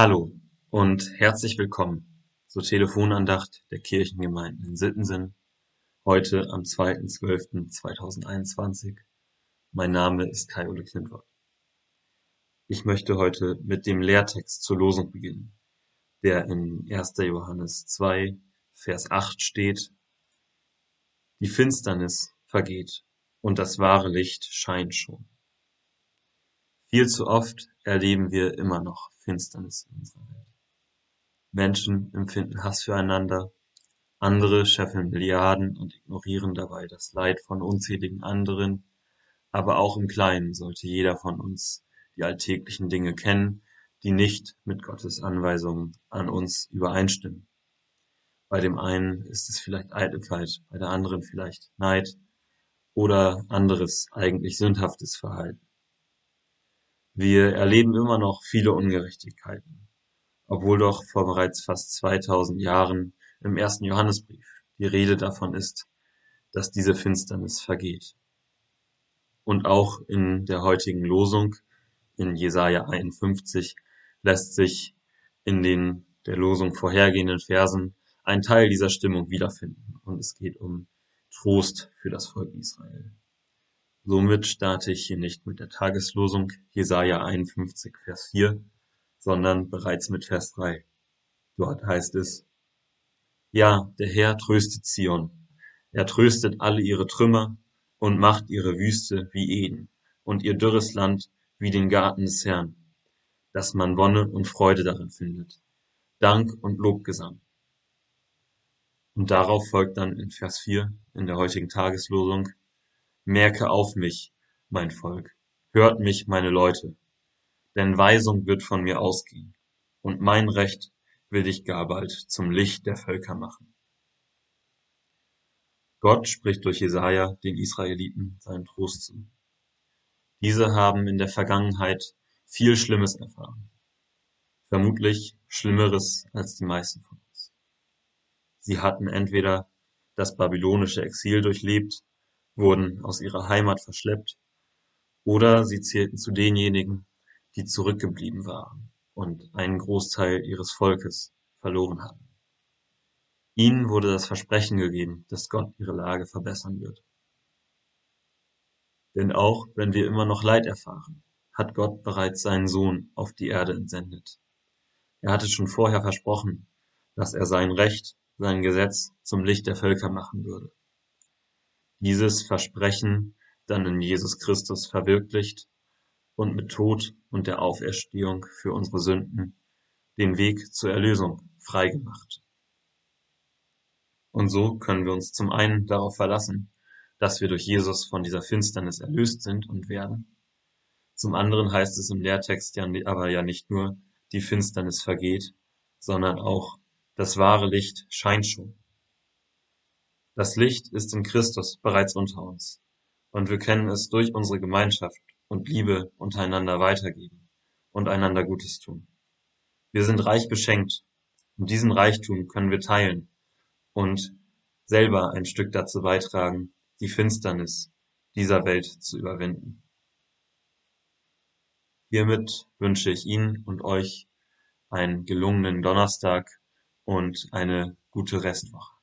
Hallo und herzlich willkommen zur Telefonandacht der Kirchengemeinden in Sittensen, heute am 2.12.2021. Mein Name ist Kai-Ole Klintwort. Ich möchte heute mit dem Lehrtext zur Losung beginnen, der in 1. Johannes 2, Vers 8 steht. Die Finsternis vergeht und das wahre Licht scheint schon. Viel zu oft erleben wir immer noch Finsternis in unserer Welt. Menschen empfinden Hass füreinander, andere scheffeln Milliarden und ignorieren dabei das Leid von unzähligen anderen, aber auch im Kleinen sollte jeder von uns die alltäglichen Dinge kennen, die nicht mit Gottes Anweisungen an uns übereinstimmen. Bei dem einen ist es vielleicht Eitelkeit, bei der anderen vielleicht Neid oder anderes eigentlich sündhaftes Verhalten. Wir erleben immer noch viele Ungerechtigkeiten, obwohl doch vor bereits fast 2000 Jahren im ersten Johannesbrief die Rede davon ist, dass diese Finsternis vergeht. Und auch in der heutigen Losung in Jesaja 51 lässt sich in den der Losung vorhergehenden Versen ein Teil dieser Stimmung wiederfinden. Und es geht um Trost für das Volk Israel. Somit starte ich hier nicht mit der Tageslosung Jesaja 51, Vers 4, sondern bereits mit Vers 3. Dort heißt es, Ja, der Herr tröstet Zion. Er tröstet alle ihre Trümmer und macht ihre Wüste wie Eden und ihr dürres Land wie den Garten des Herrn, dass man Wonne und Freude darin findet, Dank und Lobgesang. Und darauf folgt dann in Vers 4 in der heutigen Tageslosung, Merke auf mich, mein Volk, hört mich, meine Leute, denn Weisung wird von mir ausgehen, und mein Recht will ich gar bald zum Licht der Völker machen. Gott spricht durch Jesaja den Israeliten seinen Trost zu. Diese haben in der Vergangenheit viel Schlimmes erfahren. Vermutlich Schlimmeres als die meisten von uns. Sie hatten entweder das babylonische Exil durchlebt wurden aus ihrer Heimat verschleppt, oder sie zählten zu denjenigen, die zurückgeblieben waren und einen Großteil ihres Volkes verloren hatten. Ihnen wurde das Versprechen gegeben, dass Gott ihre Lage verbessern wird. Denn auch wenn wir immer noch Leid erfahren, hat Gott bereits seinen Sohn auf die Erde entsendet. Er hatte schon vorher versprochen, dass er sein Recht, sein Gesetz zum Licht der Völker machen würde dieses Versprechen dann in Jesus Christus verwirklicht und mit Tod und der Auferstehung für unsere Sünden den Weg zur Erlösung freigemacht. Und so können wir uns zum einen darauf verlassen, dass wir durch Jesus von dieser Finsternis erlöst sind und werden. Zum anderen heißt es im Lehrtext ja aber ja nicht nur, die Finsternis vergeht, sondern auch, das wahre Licht scheint schon. Das Licht ist in Christus bereits unter uns, und wir können es durch unsere Gemeinschaft und Liebe untereinander weitergeben und einander Gutes tun. Wir sind reich beschenkt, und diesen Reichtum können wir teilen und selber ein Stück dazu beitragen, die Finsternis dieser Welt zu überwinden. Hiermit wünsche ich Ihnen und euch einen gelungenen Donnerstag und eine gute Restwoche.